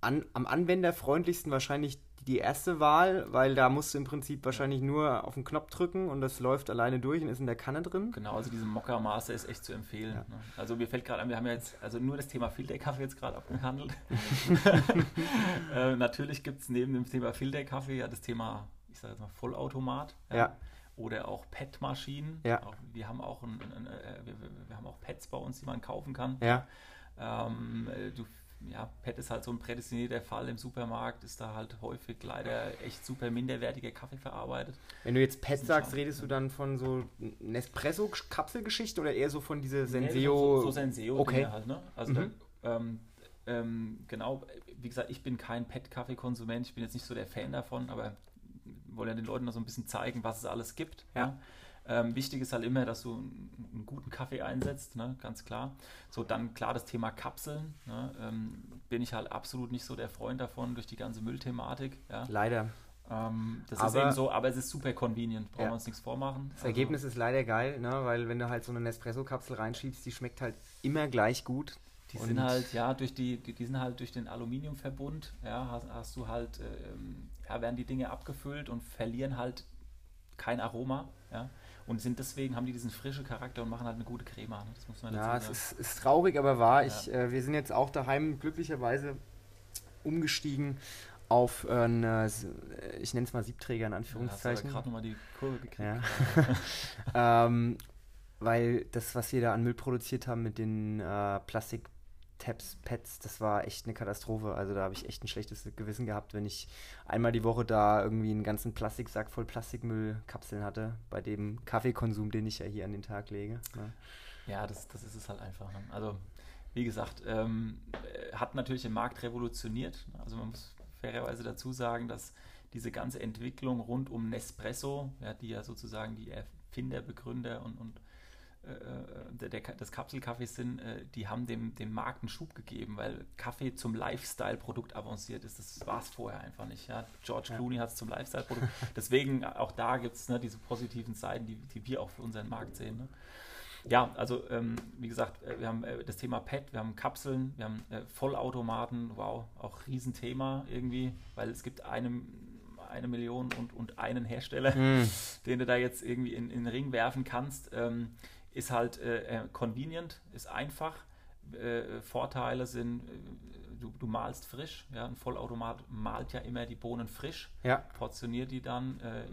an, am anwenderfreundlichsten wahrscheinlich die erste Wahl, weil da musst du im Prinzip wahrscheinlich nur auf den Knopf drücken und das läuft alleine durch und ist in der Kanne drin. Genau, also diese Mokka Master ist echt zu empfehlen. Ja. Ne? Also mir fällt gerade an, wir haben ja jetzt also nur das Thema Filterkaffee jetzt gerade abgehandelt. äh, natürlich gibt es neben dem Thema Filterkaffee ja das Thema, ich sage jetzt mal Vollautomat. Ja. ja. Oder auch PET-Maschinen. Ja. wir haben auch ein, ein, ein, äh, wir, wir, haben auch Pets bei uns, die man kaufen kann. Ja. Ähm, äh, du ja, PET ist halt so ein prädestinierter Fall im Supermarkt, ist da halt häufig leider echt super minderwertiger Kaffee verarbeitet. Wenn du jetzt PET sagst, redest du dann von so Nespresso-Kapselgeschichte oder eher so von dieser Senseo? Nee, so, so Senseo okay. halt, ne? Also mhm. da, ähm, ähm, genau, wie gesagt, ich bin kein PET-Kaffeekonsument, ich bin jetzt nicht so der Fan davon, aber wollen ja den Leuten noch so ein bisschen zeigen, was es alles gibt. Ja. ja? Ähm, wichtig ist halt immer, dass du einen, guten Kaffee einsetzt, ne? ganz klar. So, dann klar das Thema Kapseln. Ne? Ähm, bin ich halt absolut nicht so der Freund davon durch die ganze Müllthematik. Ja? Leider. Ähm, das aber, ist eben so, aber es ist super convenient, brauchen ja. wir uns nichts vormachen. Das also, Ergebnis ist leider geil, ne? weil wenn du halt so eine Nespresso-Kapsel reinschiebst, die schmeckt halt immer gleich gut. Die sind halt, ja, durch die, die, die sind halt durch den Aluminiumverbund, ja, hast, hast du halt, ähm, ja, werden die Dinge abgefüllt und verlieren halt kein Aroma, ja und sind deswegen, haben die diesen frischen Charakter und machen halt eine gute Crema. Ne? Das muss man ja, es ist, ist, traurig, aber wahr. Ja. Ich, äh, wir sind jetzt auch daheim glücklicherweise umgestiegen auf äh, eine, ich nenne es mal Siebträger in Anführungszeichen. Ja, gerade nochmal die Kurve gekriegt. Ja. ähm, weil das, was wir da an Müll produziert haben mit den äh, Plastik Tabs, Pads, das war echt eine Katastrophe. Also da habe ich echt ein schlechtes Gewissen gehabt, wenn ich einmal die Woche da irgendwie einen ganzen Plastiksack voll Plastikmüllkapseln hatte, bei dem Kaffeekonsum, den ich ja hier an den Tag lege. Ne? Ja, das, das ist es halt einfach. Ne? Also wie gesagt, ähm, äh, hat natürlich den Markt revolutioniert. Also man muss fairerweise dazu sagen, dass diese ganze Entwicklung rund um Nespresso, ja, die ja sozusagen die Erfinder, Begründer und, und der, der, des Kapselkaffees sind, äh, die haben dem, dem Markt einen Schub gegeben, weil Kaffee zum Lifestyle-Produkt avanciert ist. Das war es vorher einfach nicht. Ja. George ja. Clooney hat es zum Lifestyle-Produkt. Deswegen, auch da gibt es ne, diese positiven Seiten, die, die wir auch für unseren Markt sehen. Ne. Ja, also ähm, wie gesagt, äh, wir haben äh, das Thema PET, wir haben Kapseln, wir haben äh, Vollautomaten, wow, auch Riesenthema irgendwie, weil es gibt eine, eine Million und, und einen Hersteller, mm. den du da jetzt irgendwie in, in den Ring werfen kannst. Ähm, ist halt äh, äh convenient, ist einfach. Äh, Vorteile sind, du, du malst frisch, ja, ein Vollautomat malt ja immer die Bohnen frisch, ja. portioniert die dann äh,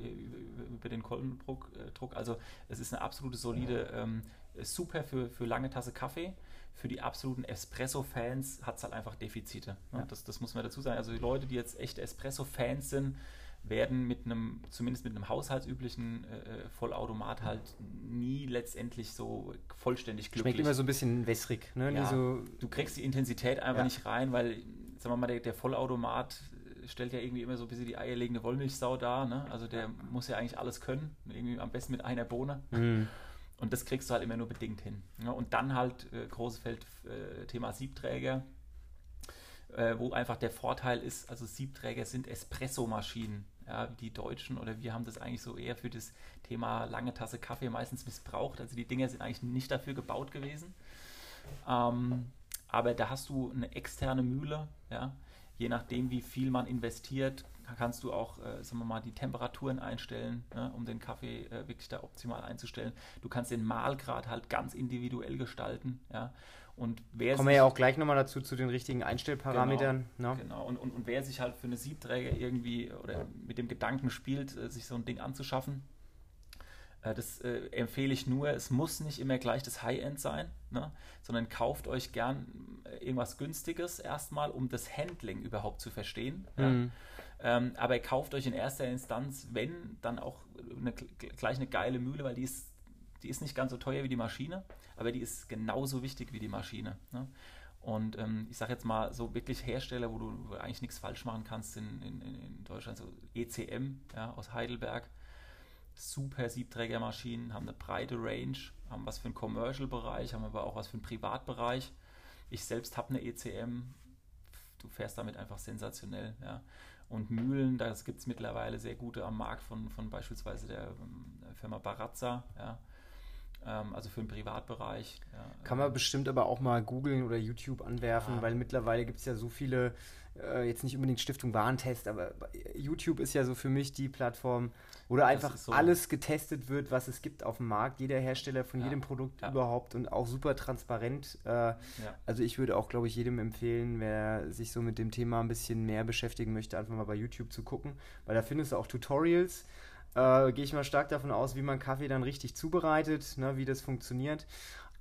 über den Kollendruck. Also es ist eine absolute solide ähm, super für, für lange Tasse Kaffee. Für die absoluten Espresso-Fans hat es halt einfach Defizite. Ne? Ja. Das, das muss man dazu sagen. Also die Leute, die jetzt echte Espresso-Fans sind, werden mit einem, zumindest mit einem haushaltsüblichen äh, äh, Vollautomat halt nie letztendlich so vollständig glücklich. Schmeckt immer so ein bisschen wässrig. Ne? Ja, so du kriegst die Intensität einfach ja. nicht rein, weil, sagen wir mal, der, der, Vollautomat stellt ja irgendwie immer so ein bisschen die eierlegende Wollmilchsau dar. Ne? Also der muss ja eigentlich alles können, irgendwie am besten mit einer Bohne. Mhm. Und das kriegst du halt immer nur bedingt hin. Ja, und dann halt äh, großes Feld äh, Thema Siebträger, äh, wo einfach der Vorteil ist, also Siebträger sind Espresso-Maschinen. Ja, die Deutschen oder wir haben das eigentlich so eher für das Thema lange Tasse Kaffee meistens missbraucht. Also die Dinger sind eigentlich nicht dafür gebaut gewesen. Ähm, aber da hast du eine externe Mühle, ja. Je nachdem, wie viel man investiert, kannst du auch, äh, sagen wir mal, die Temperaturen einstellen, ne, um den Kaffee äh, wirklich da optimal einzustellen. Du kannst den Mahlgrad halt ganz individuell gestalten, ja. Und wer Kommen wir ja auch gleich nochmal dazu, zu den richtigen Einstellparametern. Genau, ne? genau. Und, und, und wer sich halt für eine Siebträger irgendwie oder mit dem Gedanken spielt, äh, sich so ein Ding anzuschaffen, äh, das äh, empfehle ich nur. Es muss nicht immer gleich das High-End sein, ne? sondern kauft euch gern irgendwas Günstiges erstmal, um das Handling überhaupt zu verstehen. Mhm. Ja? Ähm, aber kauft euch in erster Instanz, wenn, dann auch eine, gleich eine geile Mühle, weil die ist, die ist nicht ganz so teuer wie die Maschine, aber die ist genauso wichtig wie die Maschine. Ne? Und ähm, ich sage jetzt mal so wirklich Hersteller, wo du, eigentlich nichts falsch machen kannst in, in, in Deutschland, so ECM ja, aus Heidelberg, super Siebträgermaschinen, haben eine breite Range, haben was für einen Commercial-Bereich, haben aber auch was für einen Privatbereich. Ich selbst habe eine ECM, du fährst damit einfach sensationell. Ja und Mühlen. Da gibt es mittlerweile sehr gute am Markt von, von beispielsweise der, der Firma Barazza. Ja. Ähm, also für den Privatbereich. Kann man bestimmt aber auch mal googeln oder YouTube anwerfen, ja. weil mittlerweile gibt es ja so viele äh, jetzt nicht unbedingt Stiftung Warentest, aber YouTube ist ja so für mich die Plattform, wo da einfach so. alles getestet wird, was es gibt auf dem Markt, jeder Hersteller von ja. jedem Produkt ja. überhaupt und auch super transparent. Äh. Also ich würde auch, glaube ich, jedem empfehlen, wer sich so mit dem Thema ein bisschen mehr beschäftigen möchte, einfach mal bei YouTube zu gucken, weil da findest du auch Tutorials. Äh, Gehe ich mal stark davon aus, wie man Kaffee dann richtig zubereitet, ne, wie das funktioniert.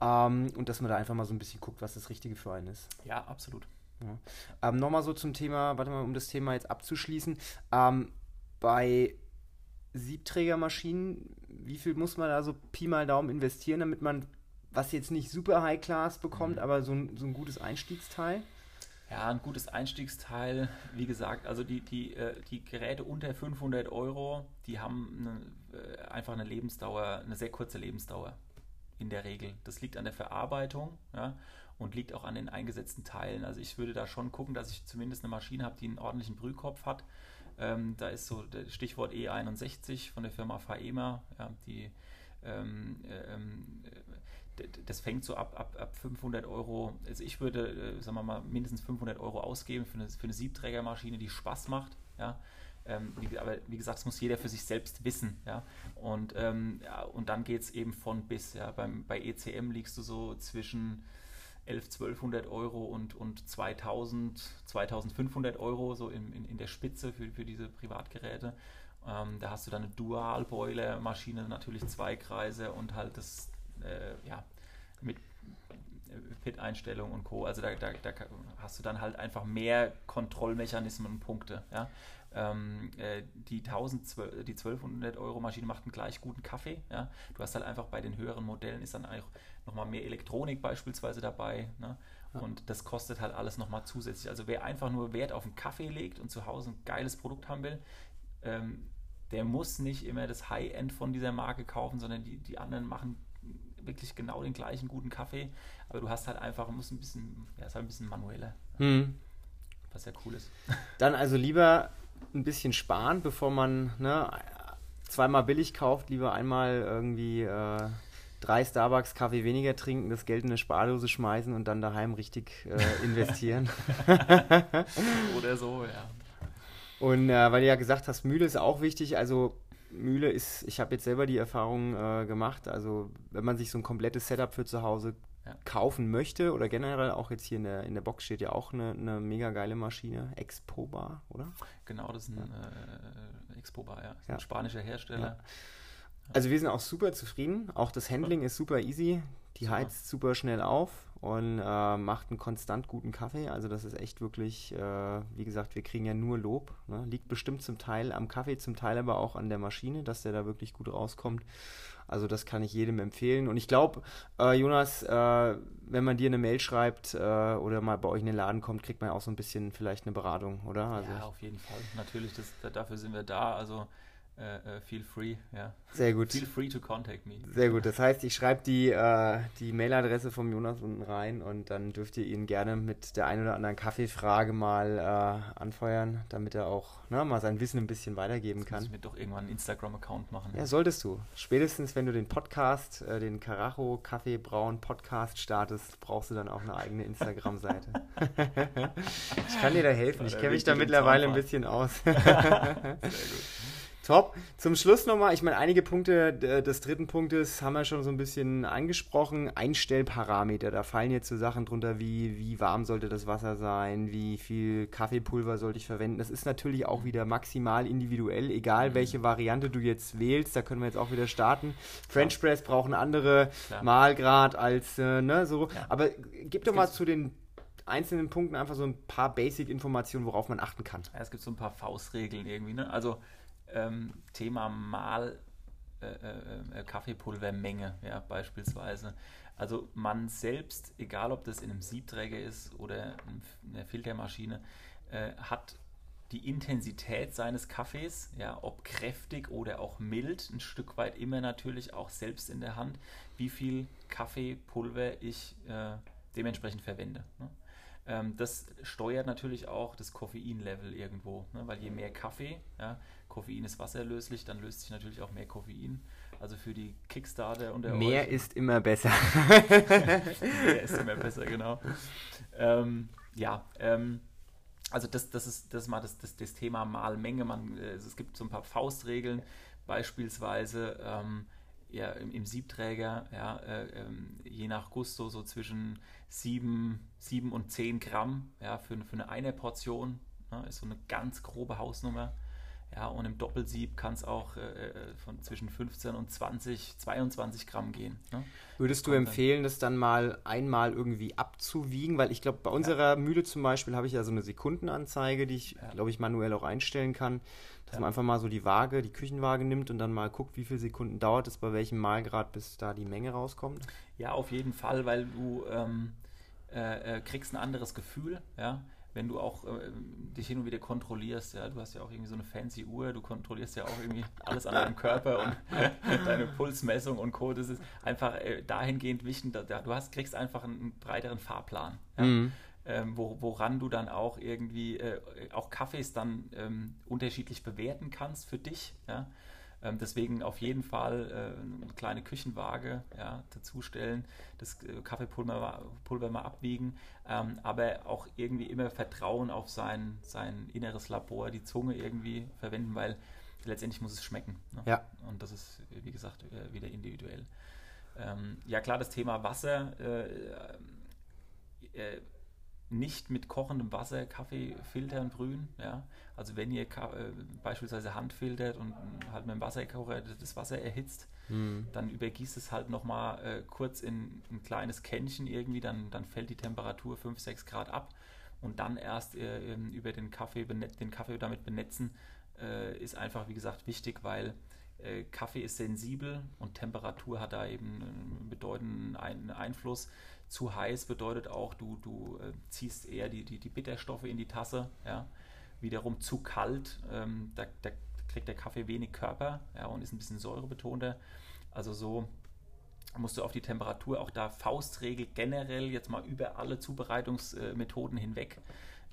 Ähm, und dass man da einfach mal so ein bisschen guckt, was das Richtige für einen ist. Ja, absolut. Ja. Ähm, Nochmal so zum Thema, warte mal, um das Thema jetzt abzuschließen. Ähm, bei Siebträgermaschinen, wie viel muss man da so Pi mal Daumen investieren, damit man was jetzt nicht super High Class bekommt, mhm. aber so ein, so ein gutes Einstiegsteil? Ja, ein gutes Einstiegsteil, wie gesagt, also die, die, äh, die Geräte unter 500 Euro, die haben eine, äh, einfach eine Lebensdauer, eine sehr kurze Lebensdauer in der Regel. Das liegt an der Verarbeitung, ja, und liegt auch an den eingesetzten Teilen. Also ich würde da schon gucken, dass ich zumindest eine Maschine habe, die einen ordentlichen Brühkopf hat. Ähm, da ist so das Stichwort E61 von der Firma Faema, ja, die ähm, ähm, das fängt so ab, ab, ab 500 Euro. Also ich würde, äh, sagen wir mal, mindestens 500 Euro ausgeben für eine, für eine Siebträgermaschine, die Spaß macht. Ja. Ähm, wie, aber wie gesagt, das muss jeder für sich selbst wissen. Ja. Und, ähm, ja, und dann geht es eben von bis. Ja. Beim, bei ECM liegst du so zwischen 11, 1200 Euro und, und 2000, 2500 Euro so in, in, in der Spitze für, für diese Privatgeräte. Ähm, da hast du dann eine Dual-Boiler-Maschine, natürlich zwei Kreise und halt das, äh, ja, mit Pit-Einstellung und Co. Also da, da, da, hast du dann halt einfach mehr Kontrollmechanismen und Punkte. Ja? Ähm, äh, die, 1000, die 1200 Euro Maschine macht einen gleich guten Kaffee. Ja? Du hast halt einfach bei den höheren Modellen ist dann auch nochmal mehr Elektronik beispielsweise dabei. Ne? Ja. Und das kostet halt alles nochmal zusätzlich. Also wer einfach nur Wert auf einen Kaffee legt und zu Hause ein geiles Produkt haben will, ähm, der muss nicht immer das High-End von dieser Marke kaufen, sondern die, die anderen machen wirklich genau den gleichen guten Kaffee. Aber du hast halt einfach, musst ein bisschen, ja, ist halt ein bisschen manueller. Hm. Was ja cool ist. Dann also lieber ein bisschen sparen, bevor man ne, zweimal billig kauft, lieber einmal irgendwie äh, drei Starbucks-Kaffee weniger trinken, das Geld in eine Spardose schmeißen und dann daheim richtig äh, investieren. Oder so, ja. Und äh, weil du ja gesagt hast, Mühle ist auch wichtig. Also Mühle ist, ich habe jetzt selber die Erfahrung äh, gemacht, also wenn man sich so ein komplettes Setup für zu Hause ja. kaufen möchte oder generell auch jetzt hier in der, in der Box steht ja auch eine, eine mega geile Maschine, Expo Bar, oder? Genau, das ist ein ja. äh, Expo Bar, ja. ja. Ein spanischer Hersteller. Also wir sind auch super zufrieden. Auch das Handling ist super easy. Die super. heizt super schnell auf und äh, macht einen konstant guten Kaffee. Also das ist echt wirklich, äh, wie gesagt, wir kriegen ja nur Lob. Ne? Liegt bestimmt zum Teil am Kaffee, zum Teil aber auch an der Maschine, dass der da wirklich gut rauskommt. Also das kann ich jedem empfehlen. Und ich glaube, äh, Jonas, äh, wenn man dir eine Mail schreibt äh, oder mal bei euch in den Laden kommt, kriegt man auch so ein bisschen vielleicht eine Beratung, oder? Also ja, auf jeden Fall. Natürlich, das, dafür sind wir da. Also äh, äh, feel free, ja. Sehr gut. Feel free to contact me. Sehr gut. Das heißt, ich schreibe die, äh, die Mailadresse vom Jonas unten rein und dann dürft ihr ihn gerne mit der ein oder anderen Kaffeefrage mal äh, anfeuern, damit er auch ne, mal sein Wissen ein bisschen weitergeben Jetzt kann. Ich mir doch irgendwann einen Instagram-Account machen. Ja, solltest du. Spätestens, wenn du den Podcast, äh, den Carajo Kaffeebrauen Podcast startest, brauchst du dann auch eine eigene Instagram-Seite. ich kann dir da helfen. Ich kenne mich da mittlerweile ein bisschen aus. Sehr gut. Top. Zum Schluss nochmal, ich meine, einige Punkte des dritten Punktes haben wir schon so ein bisschen angesprochen. Einstellparameter, da fallen jetzt so Sachen drunter wie, wie warm sollte das Wasser sein, wie viel Kaffeepulver sollte ich verwenden. Das ist natürlich auch wieder maximal individuell, egal mhm. welche Variante du jetzt wählst. Da können wir jetzt auch wieder starten. French Press brauchen andere Klar. Mahlgrad als, äh, ne, so. Ja. Aber gib doch mal zu den einzelnen Punkten einfach so ein paar Basic-Informationen, worauf man achten kann. Ja, es gibt so ein paar Faustregeln irgendwie, ne? Also ähm, Thema Mal äh, äh, äh, Kaffeepulvermenge, ja, beispielsweise. Also man selbst, egal ob das in einem Siebträger ist oder in einer Filtermaschine, äh, hat die Intensität seines Kaffees, ja, ob kräftig oder auch mild, ein Stück weit immer natürlich auch selbst in der Hand, wie viel Kaffeepulver ich äh, dementsprechend verwende. Ne? Ähm, das steuert natürlich auch das Koffeinlevel irgendwo, ne? weil je mehr Kaffee, ja, Koffein ist wasserlöslich, dann löst sich natürlich auch mehr Koffein. Also für die Kickstarter und der Mehr euch, ist immer besser. mehr ist immer besser, genau. Ähm, ja, ähm, also das, das, ist, das mal das, das, das Thema Malmenge. Man, äh, es gibt so ein paar Faustregeln, beispielsweise ähm, ja, im, im, Siebträger, ja, äh, äh, je nach Gusto so zwischen 7, 7 und 10 Gramm ja, für, für eine eine Portion. Ja, ist so eine ganz grobe Hausnummer. Ja, und im Doppelsieb kann es auch äh, äh, von zwischen 15 und 20, 22 Gramm gehen. Ne? Würdest du empfehlen, das dann mal einmal irgendwie abzuwiegen? Weil ich glaube, bei unserer ja. Mühle zum Beispiel habe ich ja so eine Sekundenanzeige, die ich, ja. glaube ich, manuell auch einstellen kann. Dass ja. man einfach mal so die Waage, die Küchenwaage nimmt und dann mal guckt, wie viele Sekunden dauert es bei welchem Malgrad, bis da die Menge rauskommt. Ja, auf jeden Fall, weil du ähm, äh, äh kriegst ein anderes Gefühl, ja wenn du auch äh, dich hin und wieder kontrollierst, ja, du hast ja auch irgendwie so eine fancy Uhr, du kontrollierst ja auch irgendwie alles an deinem Körper und deine Pulsmessung und Co. Das ist einfach äh, dahingehend wichtig, da, du hast, kriegst einfach einen, breiteren Fahrplan. Ja? Mhm. Ähm, wo, woran du dann auch irgendwie äh, auch Kaffees dann ähm, unterschiedlich bewerten kannst für dich. Ja? Ähm, deswegen auf jeden Fall äh, eine kleine Küchenwaage ja, dazustellen, das äh, Kaffeepulver Pulver mal abwiegen, ähm, aber auch irgendwie immer Vertrauen auf sein, sein inneres Labor, die Zunge irgendwie verwenden, weil letztendlich muss es schmecken. Ne? Ja. Und das ist, wie gesagt, äh, wieder individuell. Ähm, ja klar, das Thema Wasser. Äh, äh, nicht mit kochendem Wasser Kaffee filtern, brühen. Ja? Also wenn ihr Ka äh, beispielsweise Hand filtert und halt mit dem Wasserkocher das Wasser erhitzt, mhm. dann übergießt es halt nochmal äh, kurz in ein kleines Kännchen irgendwie, dann, dann fällt die Temperatur 5, 6 Grad ab und dann erst äh, über den Kaffee, den Kaffee damit benetzen, äh, ist einfach, wie gesagt, wichtig, weil äh, Kaffee ist sensibel und Temperatur hat da eben einen bedeutenden Einfluss. Zu heiß bedeutet auch, du, du äh, ziehst eher die, die, die Bitterstoffe in die Tasse. Ja? Wiederum zu kalt, ähm, da, da, kriegt der Kaffee wenig Körper ja, und ist ein bisschen säurebetonter. Also so musst du auf die Temperatur, auch da Faustregel generell jetzt mal über alle Zubereitungsmethoden hinweg,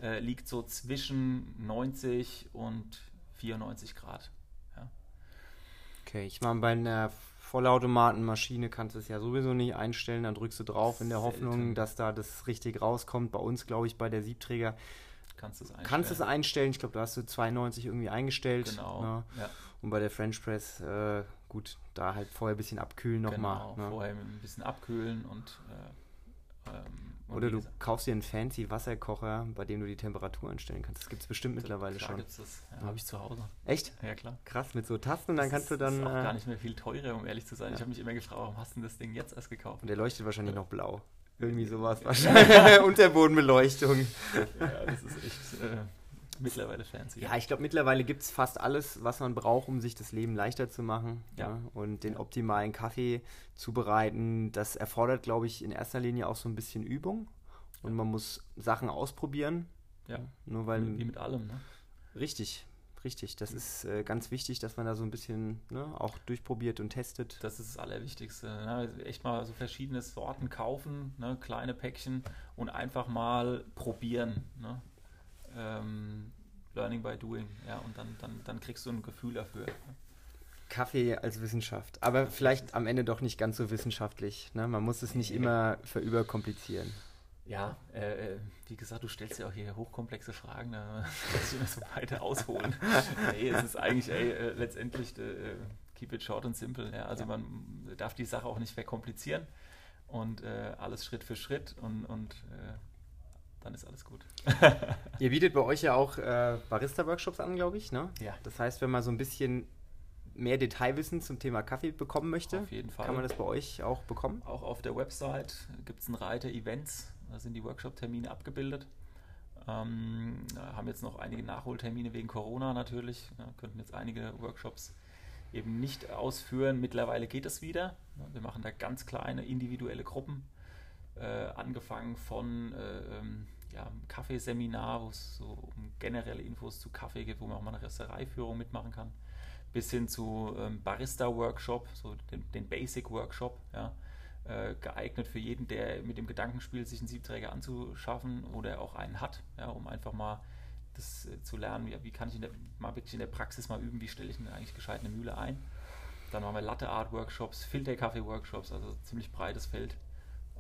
äh, liegt so zwischen 90 und 94 Grad. Ja. Okay, ich meine, bei einer Vollautomatenmaschine kannst du es ja sowieso nicht einstellen, dann drückst du drauf in der Selten. Hoffnung, dass da das richtig rauskommt. Bei uns, glaube ich, bei der Siebträger kannst du es einstellen. Kannst es einstellen. Ich glaube, da hast du 92 irgendwie eingestellt. Genau. Ne? Ja. Und bei der French Press, äh, gut, da halt vorher ein bisschen abkühlen nochmal. Genau, ne? vorher ein bisschen abkühlen und äh, ähm, oder du kaufst dir einen fancy Wasserkocher, bei dem du die Temperatur einstellen kannst. Das gibt es bestimmt mittlerweile klar schon. Gibt's das. Ja, habe ich zu Hause. Echt? Ja, klar. Krass, mit so Tasten und dann das kannst du dann. Das ist auch äh, gar nicht mehr viel teurer, um ehrlich zu sein. Ja. Ich habe mich immer gefragt, warum hast du das Ding jetzt erst gekauft? Und der leuchtet wahrscheinlich noch blau. Irgendwie sowas wahrscheinlich. Unterbodenbeleuchtung. ja, das ist echt. Äh, Mittlerweile fancy. Ja, ich glaube, mittlerweile gibt es fast alles, was man braucht, um sich das Leben leichter zu machen. Ja. ja und den optimalen Kaffee zubereiten, das erfordert, glaube ich, in erster Linie auch so ein bisschen Übung. Und man muss Sachen ausprobieren. Ja. Nur weil. Wie mit allem, ne? Richtig, richtig. Das ist äh, ganz wichtig, dass man da so ein bisschen ne, auch durchprobiert und testet. Das ist das Allerwichtigste. Ne? Echt mal so verschiedene Sorten kaufen, ne? kleine Päckchen und einfach mal probieren. Ne? Ähm, Learning by Doing, ja, und dann, dann, dann kriegst du ein Gefühl dafür. Kaffee als Wissenschaft, aber vielleicht am Ende doch nicht ganz so wissenschaftlich. Ne? Man muss es nicht immer verüberkomplizieren. Ja, äh, äh, wie gesagt, du stellst ja auch hier hochkomplexe Fragen, da musst du immer so weiter ausholen. ey, es ist eigentlich, ey, äh, letztendlich äh, keep it short and simple. Ja? Also ja. man darf die Sache auch nicht verkomplizieren und äh, alles Schritt für Schritt und, und äh, dann ist alles gut. Ihr bietet bei euch ja auch äh, Barista-Workshops an, glaube ich, ne? Ja. Das heißt, wenn man so ein bisschen mehr Detailwissen zum Thema Kaffee bekommen möchte, auf jeden Fall. kann man das bei euch auch bekommen? Auch auf der Website gibt es einen Reiter Events, da sind die Workshop-Termine abgebildet. Ähm, haben jetzt noch einige Nachholtermine wegen Corona natürlich, ja, könnten jetzt einige Workshops eben nicht ausführen. Mittlerweile geht es wieder. Wir machen da ganz kleine individuelle Gruppen, äh, angefangen von äh, ähm, ja, Kaffeeseminar, wo es so um generelle Infos zu Kaffee gibt, wo man auch mal eine Röstereiführung mitmachen kann, bis hin zu ähm, Barista-Workshop, so den, den Basic-Workshop, ja, äh, geeignet für jeden, der mit dem Gedanken spielt, sich einen Siebträger anzuschaffen oder auch einen hat, ja, um einfach mal das äh, zu lernen, wie, wie, kann ich der, mal wirklich in der Praxis mal üben, wie stelle ich denn eigentlich gescheit eine Mühle ein. Dann machen wir Latte Art Workshops, Filter-Kaffee Workshops, also ziemlich breites Feld.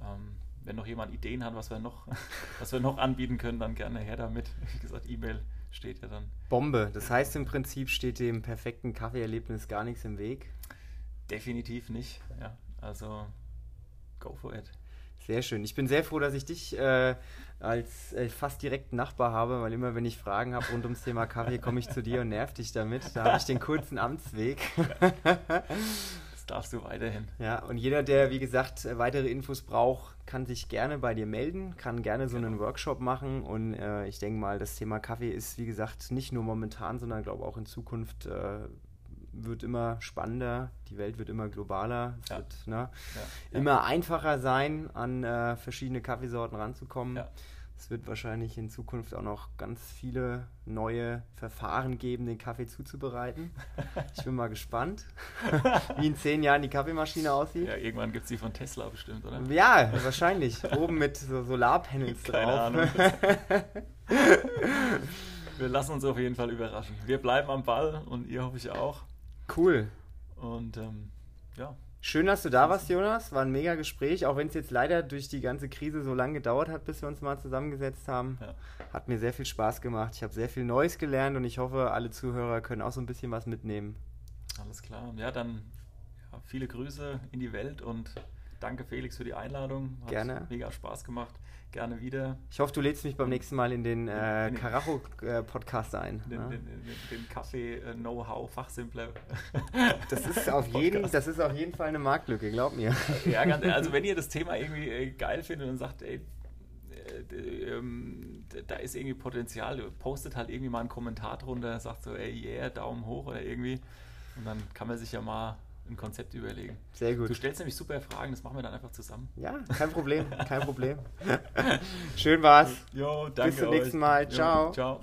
Ähm, wenn noch jemand Ideen hat, was wir noch, was wir noch anbieten können, dann gerne her damit. Wie gesagt, E-Mail steht ja dann. Bombe. Das heißt im Prinzip steht dem perfekten Kaffeeerlebnis gar nichts im Weg. Definitiv nicht. Ja, also go for it. Sehr schön. Ich bin sehr froh, dass ich dich äh, als äh, fast direkten Nachbar habe, weil immer, wenn ich Fragen habe rund ums Thema Kaffee, komme ich zu dir und nerv dich damit. Da habe ich den kurzen Amtsweg. das darfst du weiterhin. Ja, und jeder, der, wie gesagt, weitere Infos braucht, kann sich gerne bei dir melden, kann gerne so einen genau. Workshop machen und äh, ich denke mal, das Thema Kaffee ist, wie gesagt, nicht nur momentan, sondern glaube auch in Zukunft äh, wird immer spannender, die Welt wird immer globaler, es ja. wird ne, ja. immer einfacher sein, an äh, verschiedene Kaffeesorten ranzukommen. Es wird wahrscheinlich in Zukunft auch noch ganz viele neue Verfahren geben, den Kaffee zuzubereiten. Ich bin mal gespannt, wie in zehn Jahren die Kaffeemaschine aussieht. Ja, irgendwann gibt es die von Tesla bestimmt, oder? Ja, wahrscheinlich. Oben mit so Solarpanels Keine drauf. Ahnung. Wir lassen uns auf jeden Fall überraschen. Wir bleiben am Ball und ihr hoffe ich auch. Cool. Und ähm, ja. Schön, dass du da warst, Jonas. War ein mega Gespräch, auch wenn es jetzt leider durch die ganze Krise so lange gedauert hat, bis wir uns mal zusammengesetzt haben. Ja. Hat mir sehr viel Spaß gemacht. Ich habe sehr viel Neues gelernt und ich hoffe, alle Zuhörer können auch so ein bisschen was mitnehmen. Alles klar. Ja, dann ja, viele Grüße in die Welt und danke Felix für die Einladung. Hat Gerne. mega Spaß gemacht. Gerne wieder. Ich hoffe, du lädst mich beim nächsten Mal in den äh, Karacho-Podcast äh, ein. Den, ja? den, den, den Kaffee-Know-how-Fachsimpler. Das ist, auf jeden, das ist auf jeden Fall eine Marktlücke, glaub mir. Ja, ganz, also wenn ihr das Thema irgendwie äh, geil findet und sagt, ey, äh, ähm, da ist irgendwie Potenzial, postet halt irgendwie mal einen Kommentar drunter, sagt so, ey, yeah, Daumen hoch oder irgendwie. Und dann kann man sich ja mal ein Konzept überlegen. Sehr gut. Du stellst nämlich super Fragen, das machen wir dann einfach zusammen. Ja, kein Problem, kein Problem. Schön war's. Jo, danke. Bis zum nächsten Mal. Ciao. Jo, ciao.